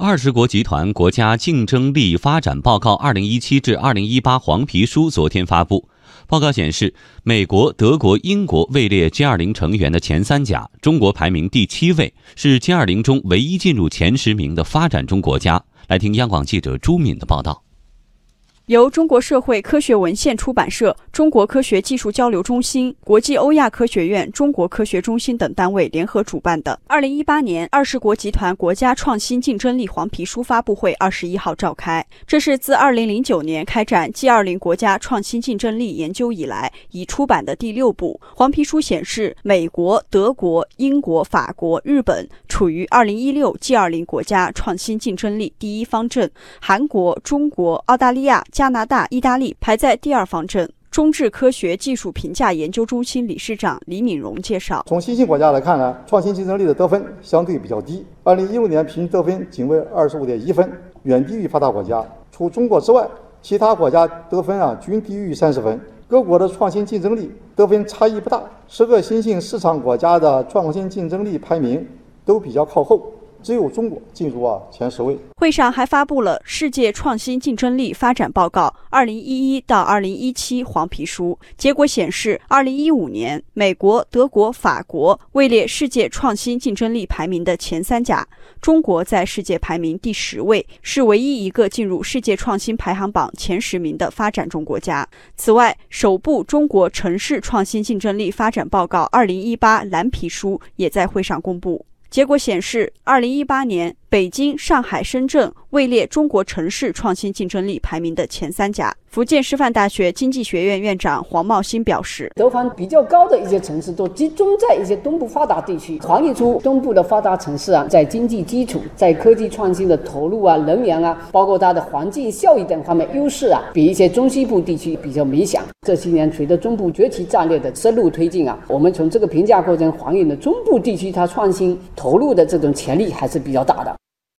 二十国集团国家竞争力发展报告（二零一七至二零一八）黄皮书昨天发布。报告显示，美国、德国、英国位列 G 二零成员的前三甲，中国排名第七位，是 G 二零中唯一进入前十名的发展中国家。来听央广记者朱敏的报道。由中国社会科学文献出版社、中国科学技术交流中心、国际欧亚科学院、中国科学中心等单位联合主办的二零一八年二十国集团国家创新竞争力黄皮书发布会二十一号召开。这是自二零零九年开展 G 二零国家创新竞争力研究以来已出版的第六部黄皮书。显示，美国、德国、英国、法国、日本处于二零一六 G 二零国家创新竞争力第一方阵，韩国、中国、澳大利亚。加拿大、意大利排在第二方阵。中智科学技术评价研究中心理事长李敏荣介绍：从新兴国家来看呢，创新竞争力的得分相对比较低。二零一六年平均得分仅为二十五点一分，远低于发达国家。除中国之外，其他国家得分啊均低于三十分。各国的创新竞争力得分差异不大，十个新兴市场国家的创新竞争力排名都比较靠后。只有中国进入啊前十位。会上还发布了《世界创新竞争力发展报告（二零一一到二零一七）》黄皮书。结果显示，二零一五年，美国、德国、法国位列世界创新竞争力排名的前三甲，中国在世界排名第十位，是唯一一个进入世界创新排行榜前十名的发展中国家。此外，首部《中国城市创新竞争力发展报告（二零一八）》蓝皮书也在会上公布。结果显示，二零一八年。北京、上海、深圳位列中国城市创新竞争力排名的前三甲。福建师范大学经济学院院长黄茂兴表示，得分比较高的一些城市都集中在一些东部发达地区，反映出东部的发达城市啊，在经济基础、在科技创新的投入啊、能源啊，包括它的环境效益等方面优势啊，比一些中西部地区比较明显。这些年随着中部崛起战略的深入推进啊，我们从这个评价过程反映的中部地区它创新投入的这种潜力还是比较大的。